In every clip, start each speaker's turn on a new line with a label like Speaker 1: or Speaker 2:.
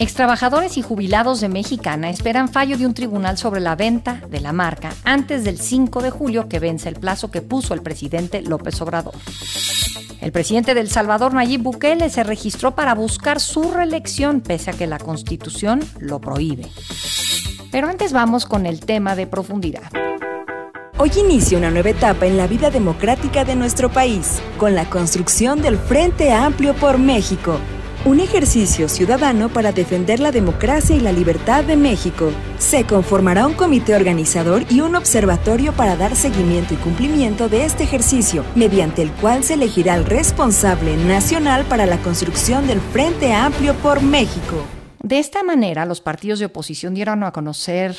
Speaker 1: Extrabajadores y jubilados de Mexicana esperan fallo de un tribunal sobre la venta de la marca antes del 5 de julio que vence el plazo que puso el presidente López Obrador. El presidente del Salvador, Nayib Bukele, se registró para buscar su reelección pese a que la Constitución lo prohíbe. Pero antes vamos con el tema de profundidad.
Speaker 2: Hoy inicia una nueva etapa en la vida democrática de nuestro país, con la construcción del Frente Amplio por México un ejercicio ciudadano para defender la democracia y la libertad de México. Se conformará un comité organizador y un observatorio para dar seguimiento y cumplimiento de este ejercicio, mediante el cual se elegirá el responsable nacional para la construcción del Frente Amplio por México.
Speaker 1: De esta manera, los partidos de oposición dieron a conocer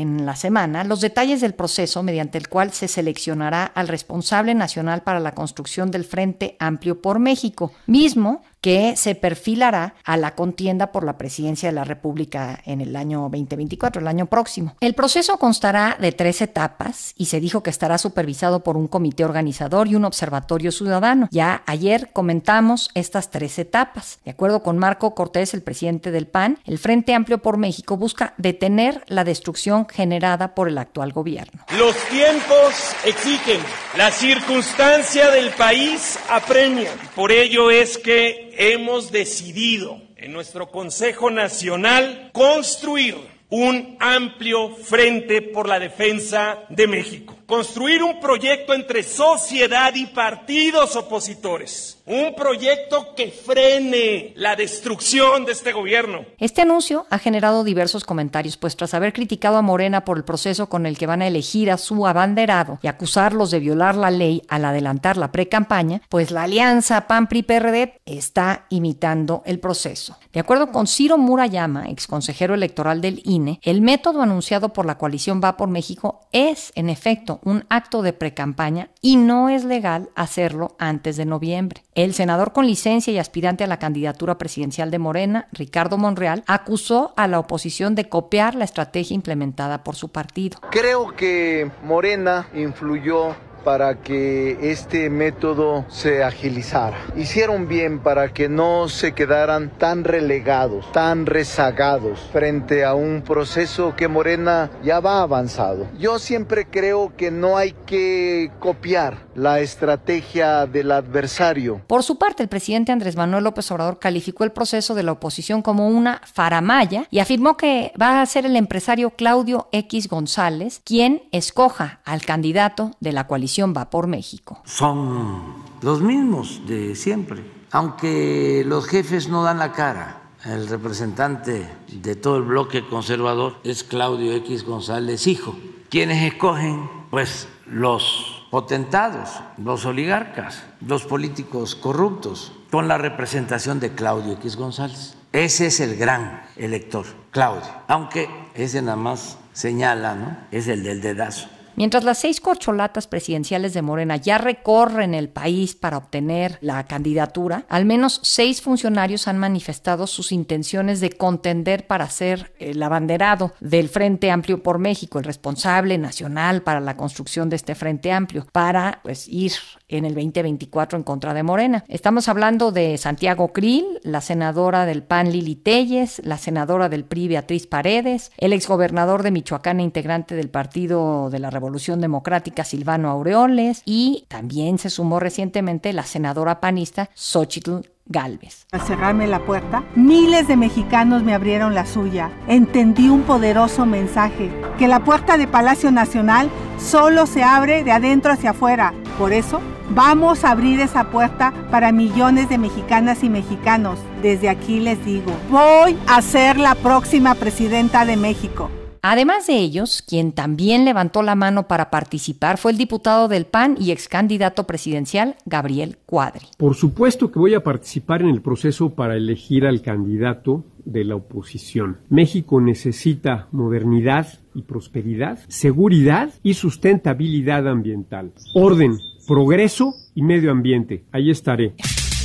Speaker 1: en la semana los detalles del proceso mediante el cual se seleccionará al responsable nacional para la construcción del Frente Amplio por México, mismo que se perfilará a la contienda por la presidencia de la República en el año 2024, el año próximo. El proceso constará de tres etapas y se dijo que estará supervisado por un comité organizador y un observatorio ciudadano. Ya ayer comentamos estas tres etapas. De acuerdo con Marco Cortés, el presidente del PAN, el Frente Amplio por México busca detener la destrucción generada por el actual gobierno.
Speaker 3: Los tiempos exigen, la circunstancia del país apremia. Por ello es que hemos decidido en nuestro Consejo Nacional construir un amplio frente por la defensa de México construir un proyecto entre sociedad y partidos opositores. Un proyecto que frene la destrucción de este gobierno.
Speaker 1: Este anuncio ha generado diversos comentarios, pues tras haber criticado a Morena por el proceso con el que van a elegir a su abanderado y acusarlos de violar la ley al adelantar la pre-campaña, pues la alianza PAN-PRI-PRD está imitando el proceso. De acuerdo con Ciro Murayama, exconsejero electoral del INE, el método anunciado por la coalición Va por México es, en efecto, un acto de precampaña y no es legal hacerlo antes de noviembre. El senador con licencia y aspirante a la candidatura presidencial de Morena, Ricardo Monreal, acusó a la oposición de copiar la estrategia implementada por su partido.
Speaker 4: Creo que Morena influyó para que este método se agilizara. Hicieron bien para que no se quedaran tan relegados, tan rezagados frente a un proceso que Morena ya va avanzado. Yo siempre creo que no hay que copiar la estrategia del adversario.
Speaker 1: Por su parte, el presidente Andrés Manuel López Obrador calificó el proceso de la oposición como una faramaya y afirmó que va a ser el empresario Claudio X González quien escoja al candidato de la coalición va por México.
Speaker 5: Son los mismos de siempre, aunque los jefes no dan la cara. El representante de todo el bloque conservador es Claudio X González Hijo. Quienes escogen, pues los potentados, los oligarcas, los políticos corruptos, con la representación de Claudio X González. Ese es el gran elector, Claudio, aunque ese nada más señala, ¿no? Es el del dedazo.
Speaker 1: Mientras las seis corcholatas presidenciales de Morena ya recorren el país para obtener la candidatura, al menos seis funcionarios han manifestado sus intenciones de contender para ser el abanderado del Frente Amplio por México, el responsable nacional para la construcción de este Frente Amplio, para pues ir en el 2024 en contra de Morena. Estamos hablando de Santiago Krill, la senadora del PAN Lili Telles, la senadora del PRI Beatriz Paredes, el exgobernador de Michoacán e integrante del Partido de la Revolución Democrática Silvano Aureoles y también se sumó recientemente la senadora panista Xochitl Galvez.
Speaker 6: Al cerrarme la puerta, miles de mexicanos me abrieron la suya. Entendí un poderoso mensaje, que la puerta de Palacio Nacional solo se abre de adentro hacia afuera. Por eso, vamos a abrir esa puerta para millones de mexicanas y mexicanos. Desde aquí les digo, voy a ser la próxima presidenta de México.
Speaker 1: Además de ellos, quien también levantó la mano para participar fue el diputado del PAN y ex candidato presidencial Gabriel Cuadri.
Speaker 7: Por supuesto que voy a participar en el proceso para elegir al candidato de la oposición. México necesita modernidad y prosperidad, seguridad y sustentabilidad ambiental, orden, progreso y medio ambiente. Ahí estaré.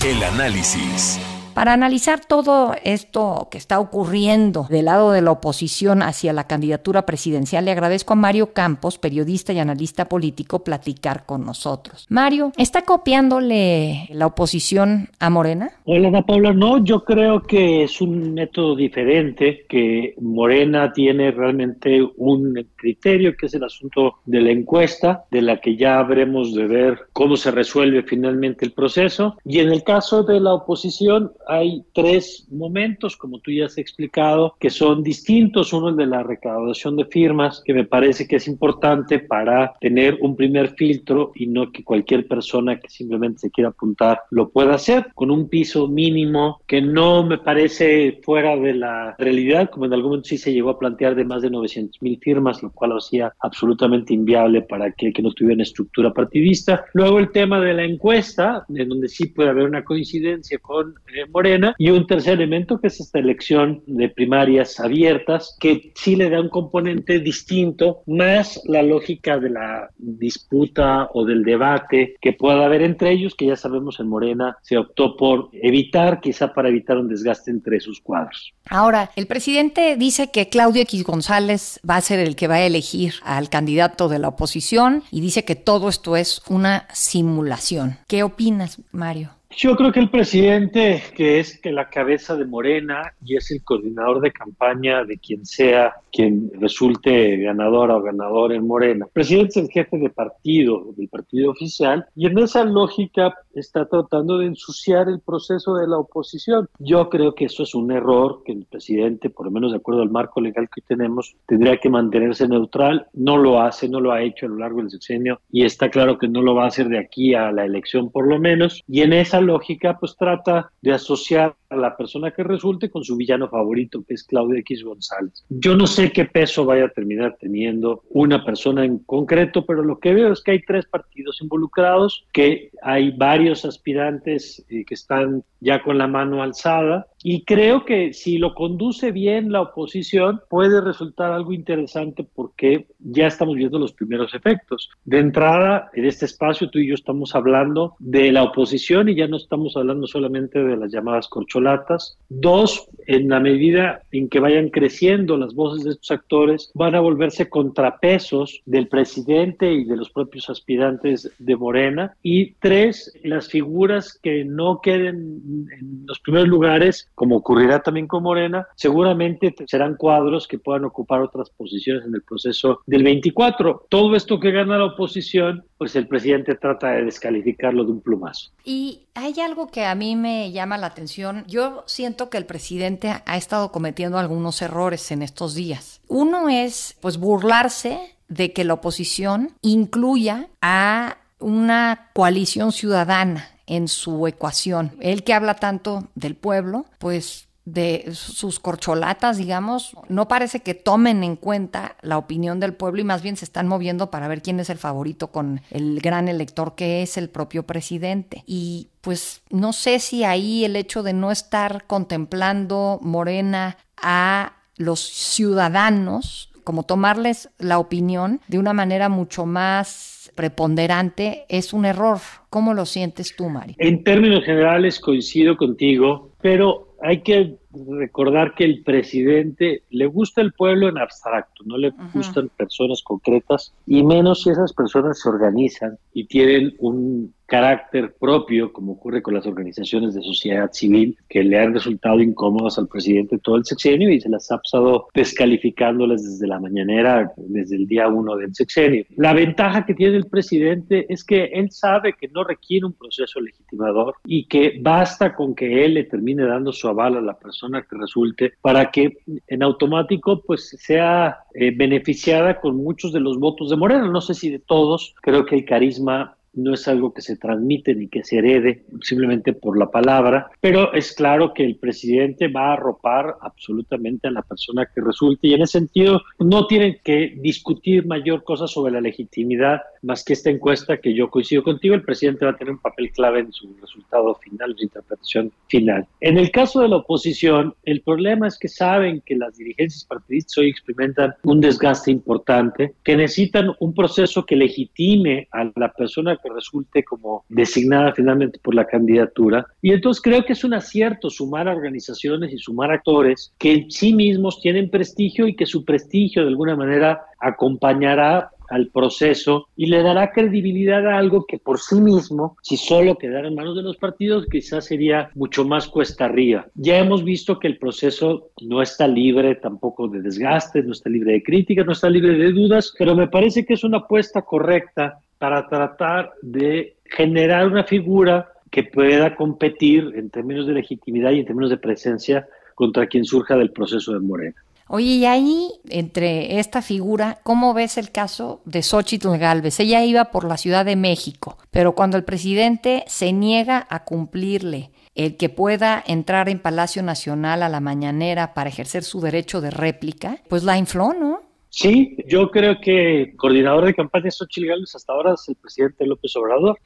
Speaker 8: El análisis.
Speaker 1: Para analizar todo esto que está ocurriendo del lado de la oposición hacia la candidatura presidencial, le agradezco a Mario Campos, periodista y analista político, platicar con nosotros. Mario, ¿está copiándole la oposición a Morena?
Speaker 9: Hola, Ana Paula. No, yo creo que es un método diferente, que Morena tiene realmente un criterio, que es el asunto de la encuesta, de la que ya habremos de ver cómo se resuelve finalmente el proceso. Y en el caso de la oposición, hay tres momentos, como tú ya has explicado, que son distintos. Uno es de la recaudación de firmas, que me parece que es importante para tener un primer filtro y no que cualquier persona que simplemente se quiera apuntar lo pueda hacer, con un piso mínimo que no me parece fuera de la realidad, como en algún momento sí se llegó a plantear de más de 900 mil firmas, lo cual lo hacía absolutamente inviable para aquel que no tuviera una estructura partidista. Luego el tema de la encuesta, en donde sí puede haber una coincidencia con eh, Morena, y un tercer elemento que es esta elección de primarias abiertas, que sí le da un componente distinto, más la lógica de la disputa o del debate que pueda haber entre ellos, que ya sabemos en Morena se optó por evitar, quizá para evitar un desgaste entre sus cuadros.
Speaker 1: Ahora, el presidente dice que Claudio X González va a ser el que va a elegir al candidato de la oposición y dice que todo esto es una simulación. ¿Qué opinas, Mario?
Speaker 9: Yo creo que el presidente, que es que la cabeza de Morena y es el coordinador de campaña de quien sea quien resulte ganadora o ganador en Morena. El presidente es el jefe de partido, del partido oficial, y en esa lógica está tratando de ensuciar el proceso de la oposición. Yo creo que eso es un error, que el presidente, por lo menos de acuerdo al marco legal que tenemos, tendría que mantenerse neutral. No lo hace, no lo ha hecho a lo largo del sexenio, y está claro que no lo va a hacer de aquí a la elección por lo menos. Y en esa lógica, pues trata de asociar a la persona que resulte con su villano favorito, que es Claudio X González. Yo no sé qué peso vaya a terminar teniendo una persona en concreto, pero lo que veo es que hay tres partidos involucrados, que hay varios aspirantes eh, que están ya con la mano alzada y creo que si lo conduce bien la oposición puede resultar algo interesante porque ya estamos viendo los primeros efectos. De entrada, en este espacio tú y yo estamos hablando de la oposición y ya no estamos hablando solamente de las llamadas corcholatas. Dos, en la medida en que vayan creciendo las voces de estos actores, van a volverse contrapesos del presidente y de los propios aspirantes de Morena. Y tres, las figuras que no queden en los primeros lugares como ocurrirá también con Morena, seguramente serán cuadros que puedan ocupar otras posiciones en el proceso del 24. Todo esto que gana la oposición, pues el presidente trata de descalificarlo de un plumazo.
Speaker 1: Y hay algo que a mí me llama la atención. Yo siento que el presidente ha estado cometiendo algunos errores en estos días. Uno es, pues, burlarse de que la oposición incluya a una coalición ciudadana en su ecuación. Él que habla tanto del pueblo, pues de sus corcholatas, digamos, no parece que tomen en cuenta la opinión del pueblo y más bien se están moviendo para ver quién es el favorito con el gran elector que es el propio presidente. Y pues no sé si ahí el hecho de no estar contemplando Morena a los ciudadanos, como tomarles la opinión de una manera mucho más preponderante es un error. ¿Cómo lo sientes tú, Mari?
Speaker 9: En términos generales coincido contigo, pero hay que recordar que el presidente le gusta el pueblo en abstracto, no le gustan personas concretas y menos si esas personas se organizan y tienen un carácter propio, como ocurre con las organizaciones de sociedad civil, que le han resultado incómodas al presidente todo el sexenio y se las ha pasado descalificándoles desde la mañanera, desde el día uno del sexenio. La ventaja que tiene el presidente es que él sabe que no requiere un proceso legitimador y que basta con que él le termine dando su aval a la persona que resulte para que en automático pues sea eh, beneficiada con muchos de los votos de Moreno. No sé si de todos, creo que el carisma no es algo que se transmite ni que se herede simplemente por la palabra, pero es claro que el presidente va a arropar absolutamente a la persona que resulte y en ese sentido no tienen que discutir mayor cosa sobre la legitimidad más que esta encuesta que yo coincido contigo, el presidente va a tener un papel clave en su resultado final, su interpretación final. En el caso de la oposición, el problema es que saben que las dirigencias partidistas hoy experimentan un desgaste importante, que necesitan un proceso que legitime a la persona que resulte como designada finalmente por la candidatura. Y entonces creo que es un acierto sumar a organizaciones y sumar actores que en sí mismos tienen prestigio y que su prestigio de alguna manera acompañará al proceso y le dará credibilidad a algo que por sí mismo, si solo quedara en manos de los partidos, quizás sería mucho más cuesta arriba. Ya hemos visto que el proceso no está libre tampoco de desgaste, no está libre de críticas, no está libre de dudas, pero me parece que es una apuesta correcta para tratar de generar una figura que pueda competir en términos de legitimidad y en términos de presencia contra quien surja del proceso de Morena.
Speaker 1: Oye, y ahí, entre esta figura, ¿cómo ves el caso de Xochitl Galvez? Ella iba por la Ciudad de México, pero cuando el presidente se niega a cumplirle el que pueda entrar en Palacio Nacional a la mañanera para ejercer su derecho de réplica, pues la infló, ¿no?
Speaker 9: Sí, yo creo que coordinador de campaña Xochitl Gálvez hasta ahora es el presidente López Obrador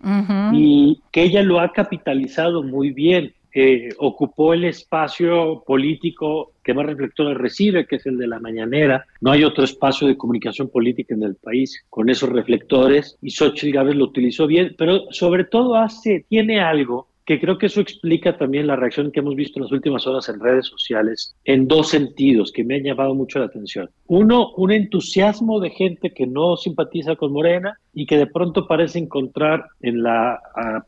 Speaker 9: y que ella lo ha capitalizado muy bien. Eh, ocupó el espacio político que más reflectores recibe, que es el de la mañanera. No hay otro espacio de comunicación política en el país con esos reflectores y Xochitl Gálvez lo utilizó bien, pero sobre todo hace, tiene algo que creo que eso explica también la reacción que hemos visto en las últimas horas en redes sociales en dos sentidos que me han llamado mucho la atención. Uno, un entusiasmo de gente que no simpatiza con Morena y que de pronto parece encontrar en la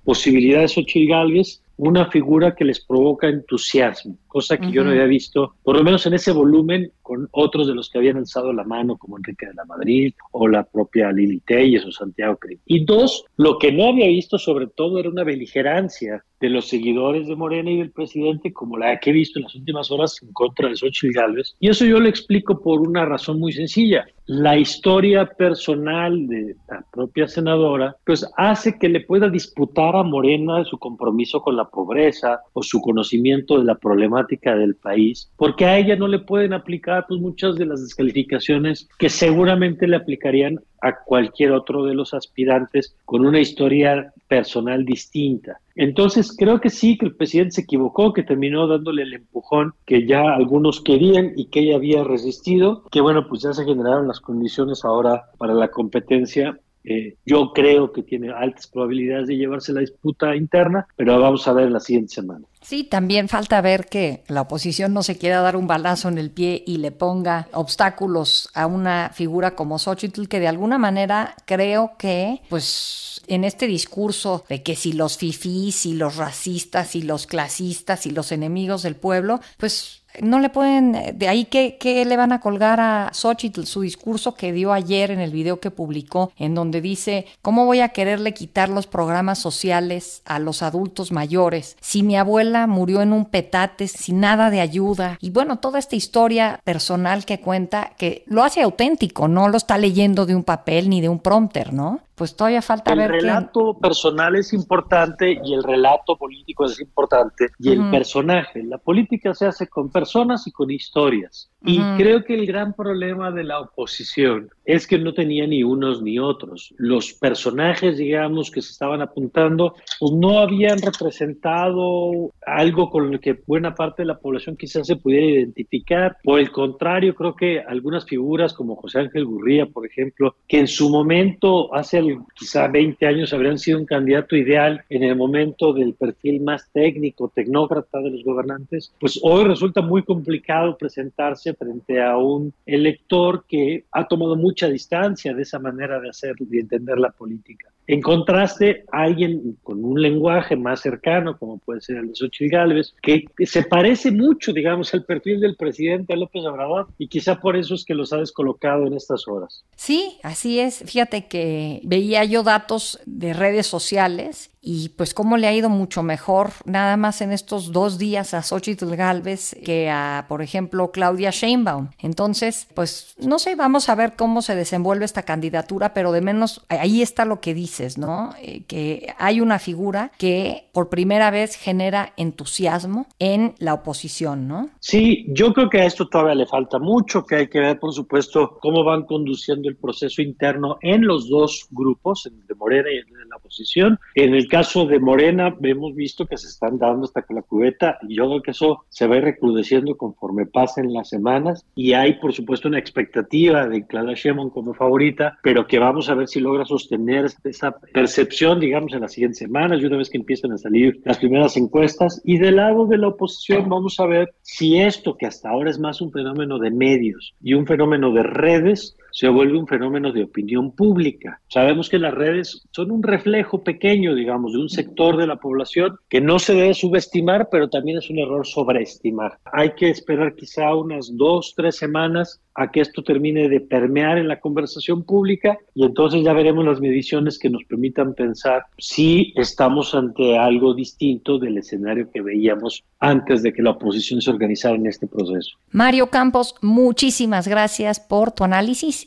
Speaker 9: posibilidad de Xochitl Gálvez una figura que les provoca entusiasmo, cosa que yo no había visto, por lo menos en ese volumen, con otros de los que habían alzado la mano, como Enrique de la Madrid o la propia Lili Telles o Santiago Cri. Y dos, lo que no había visto sobre todo era una beligerancia de los seguidores de Morena y del presidente, como la que he visto en las últimas horas en contra de Xochitl Gálvez. Y eso yo lo explico por una razón muy sencilla. La historia personal de la propia senadora, pues hace que le pueda disputar a Morena su compromiso con la pobreza o su conocimiento de la problemática del país, porque a ella no le pueden aplicar pues muchas de las descalificaciones que seguramente le aplicarían a cualquier otro de los aspirantes con una historia personal distinta. Entonces creo que sí, que el presidente se equivocó, que terminó dándole el empujón que ya algunos querían y que ella había resistido, que bueno, pues ya se generaron las condiciones ahora para la competencia eh, yo creo que tiene altas probabilidades de llevarse la disputa interna, pero vamos a ver la siguiente semana.
Speaker 1: Sí, también falta ver que la oposición no se quiera dar un balazo en el pie y le ponga obstáculos a una figura como Xochitl, que de alguna manera creo que, pues, en este discurso de que si los fifís, y los racistas, y los clasistas, y los enemigos del pueblo, pues no le pueden, de ahí que, le van a colgar a Xochitl su discurso que dio ayer en el video que publicó, en donde dice, ¿cómo voy a quererle quitar los programas sociales a los adultos mayores si mi abuela murió en un petate sin nada de ayuda? Y bueno, toda esta historia personal que cuenta, que lo hace auténtico, no lo está leyendo de un papel ni de un prompter, ¿no? Pues todavía falta
Speaker 9: el
Speaker 1: ver.
Speaker 9: El relato personal es importante y el relato político es importante y el personaje. La política se hace con personas y con historias. Y creo que el gran problema de la oposición es que no tenía ni unos ni otros. Los personajes, digamos, que se estaban apuntando, pues no habían representado algo con lo que buena parte de la población quizás se pudiera identificar. Por el contrario, creo que algunas figuras como José Ángel Gurría, por ejemplo, que en su momento, hace quizá 20 años, habrían sido un candidato ideal en el momento del perfil más técnico, tecnócrata de los gobernantes, pues hoy resulta muy complicado presentarse frente a un elector que ha tomado mucha distancia de esa manera de hacer y entender la política. En contraste, alguien con un lenguaje más cercano, como puede ser el de Xochitl Gálvez, que, se parece mucho, digamos, al perfil del presidente López Obrador, y quizá por eso es que los ha descolocado en estas horas.
Speaker 1: Sí, así es. Fíjate que veía yo datos de redes sociales y pues cómo le ha ido mucho mejor nada más en estos dos días a Xochitl Galvez que a, por ejemplo, Claudia Sheinbaum. Entonces, pues no sé, vamos a ver cómo se desenvuelve esta candidatura, pero de menos ahí está lo que dices, ¿no? Eh, que hay una figura que por primera vez genera entusiasmo en la oposición, ¿no?
Speaker 9: Sí, yo creo que a esto todavía le falta mucho, que hay que ver, por supuesto, cómo van conduciendo el proceso interno en los dos grupos, en el de Morena y en la oposición. En el de Morena, hemos visto que se están dando hasta con la cubeta y yo creo que eso se va recrudeciendo conforme pasen las semanas y hay, por supuesto, una expectativa de Clara Sheinbaum como favorita, pero que vamos a ver si logra sostener esa percepción, digamos, en las siguientes semanas y una vez que empiecen a salir las primeras encuestas. Y del lado de la oposición, vamos a ver si esto, que hasta ahora es más un fenómeno de medios y un fenómeno de redes, se vuelve un fenómeno de opinión pública. Sabemos que las redes son un reflejo pequeño, digamos, de un sector de la población que no se debe subestimar, pero también es un error sobreestimar. Hay que esperar quizá unas dos, tres semanas a que esto termine de permear en la conversación pública y entonces ya veremos las mediciones que nos permitan pensar si estamos ante algo distinto del escenario que veíamos antes de que la oposición se organizara en este proceso.
Speaker 1: Mario Campos, muchísimas gracias por tu análisis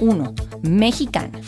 Speaker 1: 1. Mexicana.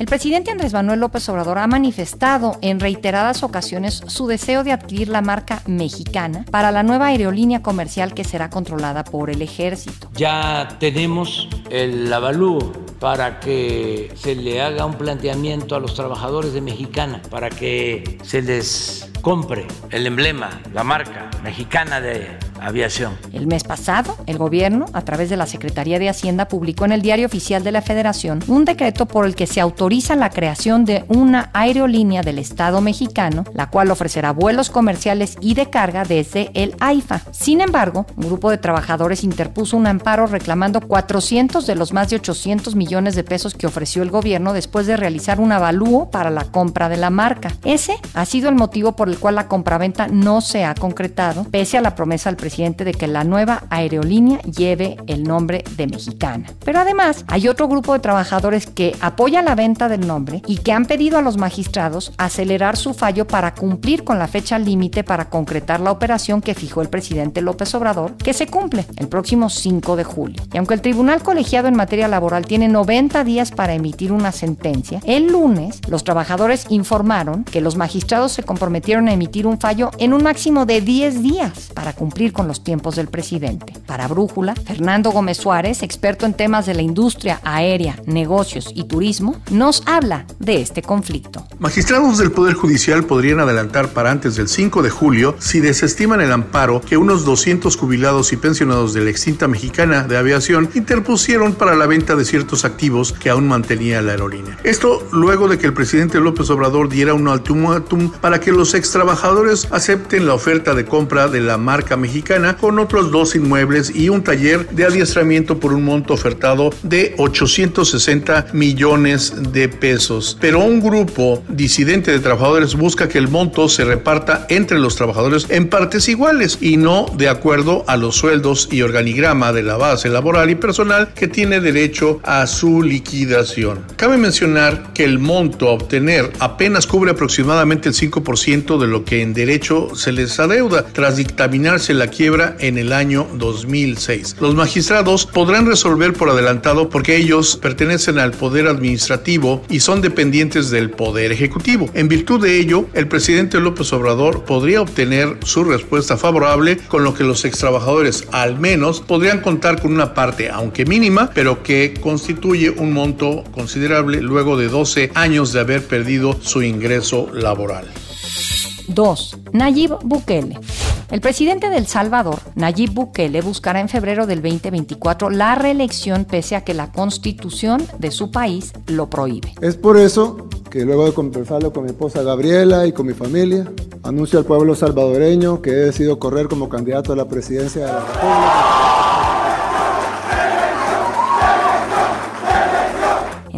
Speaker 1: El presidente Andrés Manuel López Obrador ha manifestado en reiteradas ocasiones su deseo de adquirir la marca mexicana para la nueva aerolínea comercial que será controlada por el ejército.
Speaker 5: Ya tenemos el avalúo para que se le haga un planteamiento a los trabajadores de Mexicana, para que se les compre el emblema, la marca mexicana de aviación.
Speaker 1: El mes pasado, el gobierno, a través de la Secretaría de Hacienda, publicó en el Diario Oficial de la Federación un decreto por el que se autoriza la creación de una aerolínea del Estado mexicano, la cual ofrecerá vuelos comerciales y de carga desde el AIFA. Sin embargo, un grupo de trabajadores interpuso un amparo reclamando 400 de los más de 800 millones de pesos que ofreció el gobierno después de realizar un avalúo para la compra de la marca. Ese ha sido el motivo por el cual la compraventa no se ha concretado, pese a la promesa del presidente de que la nueva aerolínea lleve el nombre de Mexicana. Pero además, hay otro grupo de trabajadores que apoya la venta del nombre y que han pedido a los magistrados acelerar su fallo para cumplir con la fecha límite para concretar la operación que fijó el presidente López Obrador, que se cumple el próximo 5 de julio. Y aunque el Tribunal Colegiado en materia laboral tiene 90 días para emitir una sentencia, el lunes los trabajadores informaron que los magistrados se comprometieron a emitir un fallo en un máximo de 10 días para cumplir con los tiempos del presidente. Para Brújula, Fernando Gómez Suárez, experto en temas de la industria aérea, negocios y turismo, nos habla de este conflicto.
Speaker 10: Magistrados del Poder Judicial podrían adelantar para antes del 5 de julio si desestiman el amparo que unos 200 jubilados y pensionados de la extinta mexicana de aviación interpusieron para la venta de ciertos activos que aún mantenía la aerolínea. Esto luego de que el presidente López Obrador diera un ultimátum para que los ex trabajadores acepten la oferta de compra de la marca mexicana con otros dos inmuebles y un taller de adiestramiento por un monto ofertado de 860 millones de pesos. Pero un grupo disidente de trabajadores busca que el monto se reparta entre los trabajadores en partes iguales y no de acuerdo a los sueldos y organigrama de la base laboral y personal que tiene derecho a su liquidación. Cabe mencionar que el monto a obtener apenas cubre aproximadamente el 5% de lo que en derecho se les adeuda tras dictaminarse la quiebra en el año 2006. Los magistrados podrán resolver por adelantado porque ellos pertenecen al poder administrativo y son dependientes del poder ejecutivo. En virtud de ello, el presidente López Obrador podría obtener su respuesta favorable, con lo que los extrabajadores al menos podrían contar con una parte, aunque mínima, pero que constituye un monto considerable luego de 12 años de haber perdido su ingreso laboral.
Speaker 1: 2. Nayib Bukele. El presidente de El Salvador, Nayib Bukele, buscará en febrero del 2024 la reelección pese a que la constitución de su país lo prohíbe.
Speaker 11: Es por eso que luego de conversarlo con mi esposa Gabriela y con mi familia, Anuncio al pueblo salvadoreño que he decidido correr como candidato a la presidencia de la República.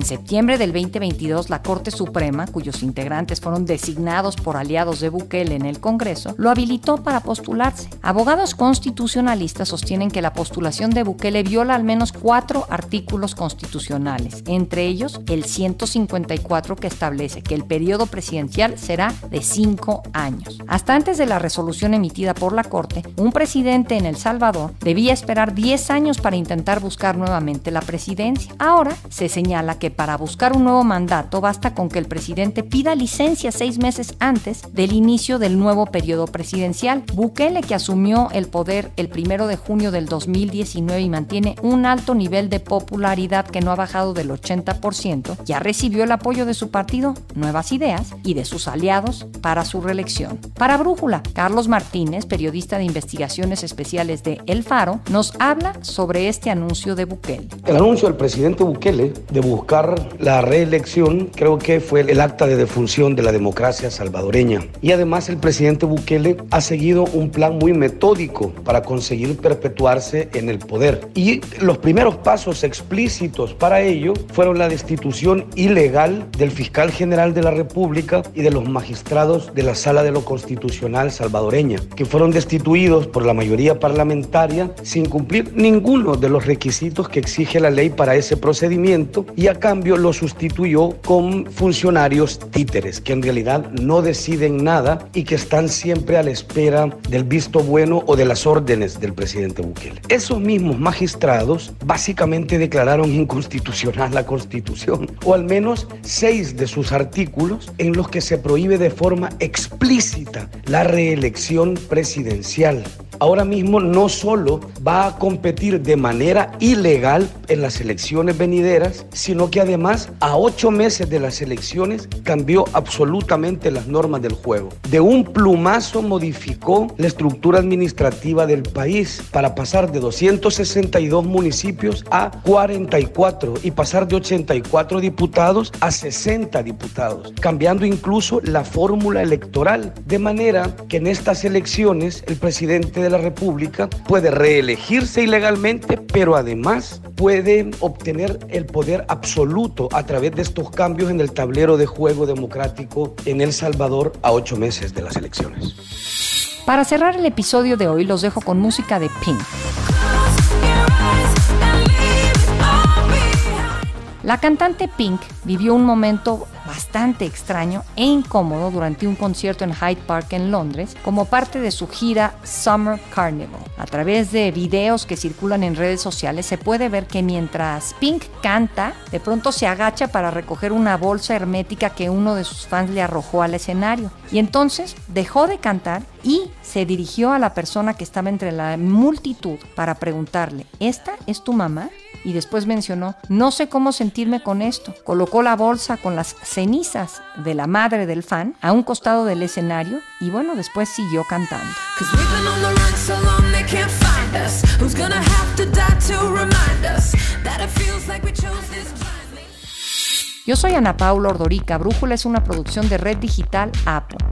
Speaker 1: En septiembre del 2022, la Corte Suprema, cuyos integrantes fueron designados por aliados de Bukele en el Congreso, lo habilitó para postularse. Abogados constitucionalistas sostienen que la postulación de Bukele viola al menos cuatro artículos constitucionales, entre ellos el 154 que establece que el periodo presidencial será de cinco años. Hasta antes de la resolución emitida por la Corte, un presidente en El Salvador debía esperar 10 años para intentar buscar nuevamente la presidencia. Ahora se señala que para buscar un nuevo mandato basta con que el presidente pida licencia seis meses antes del inicio del nuevo periodo presidencial. Bukele, que asumió el poder el primero de junio del 2019 y mantiene un alto nivel de popularidad que no ha bajado del 80%, ya recibió el apoyo de su partido Nuevas Ideas y de sus aliados para su reelección. Para Brújula, Carlos Martínez, periodista de investigaciones especiales de El Faro, nos habla sobre este anuncio de Bukele.
Speaker 12: El anuncio del presidente Bukele de buscar la reelección creo que fue el acta de defunción de la democracia salvadoreña. Y además el presidente Bukele ha seguido un plan muy metódico para conseguir perpetuarse en el poder. Y los primeros pasos explícitos para ello fueron la destitución ilegal del fiscal general de la República y de los magistrados de la Sala de lo Constitucional salvadoreña, que fueron destituidos por la mayoría parlamentaria sin cumplir ninguno de los requisitos que exige la ley para ese procedimiento y a cambio lo sustituyó con funcionarios títeres, que en realidad no deciden nada y que están siempre a la espera del visto bueno o de las órdenes del presidente Bukele. Esos mismos magistrados básicamente declararon inconstitucional la constitución, o al menos seis de sus artículos en los que se prohíbe de forma explícita la reelección presidencial ahora mismo no solo va a competir de manera ilegal en las elecciones venideras, sino que además a ocho meses de las elecciones cambió absolutamente las normas del juego. De un plumazo modificó la estructura administrativa del país para pasar de 262 municipios a 44 y pasar de 84 diputados a 60 diputados, cambiando incluso la fórmula electoral, de manera que en estas elecciones el presidente de la República puede reelegirse ilegalmente, pero además puede obtener el poder absoluto a través de estos cambios en el tablero de juego democrático en El Salvador a ocho meses de las elecciones.
Speaker 1: Para cerrar el episodio de hoy los dejo con música de Pink. La cantante Pink vivió un momento bastante extraño e incómodo durante un concierto en Hyde Park en Londres como parte de su gira Summer Carnival. A través de videos que circulan en redes sociales se puede ver que mientras Pink canta, de pronto se agacha para recoger una bolsa hermética que uno de sus fans le arrojó al escenario. Y entonces dejó de cantar y se dirigió a la persona que estaba entre la multitud para preguntarle, ¿esta es tu mamá? Y después mencionó, no sé cómo sentirme con esto. Colocó la bolsa con las cenizas de la madre del fan a un costado del escenario y bueno, después siguió cantando. Yo soy Ana Paula Ordorica. Brújula es una producción de Red Digital APO.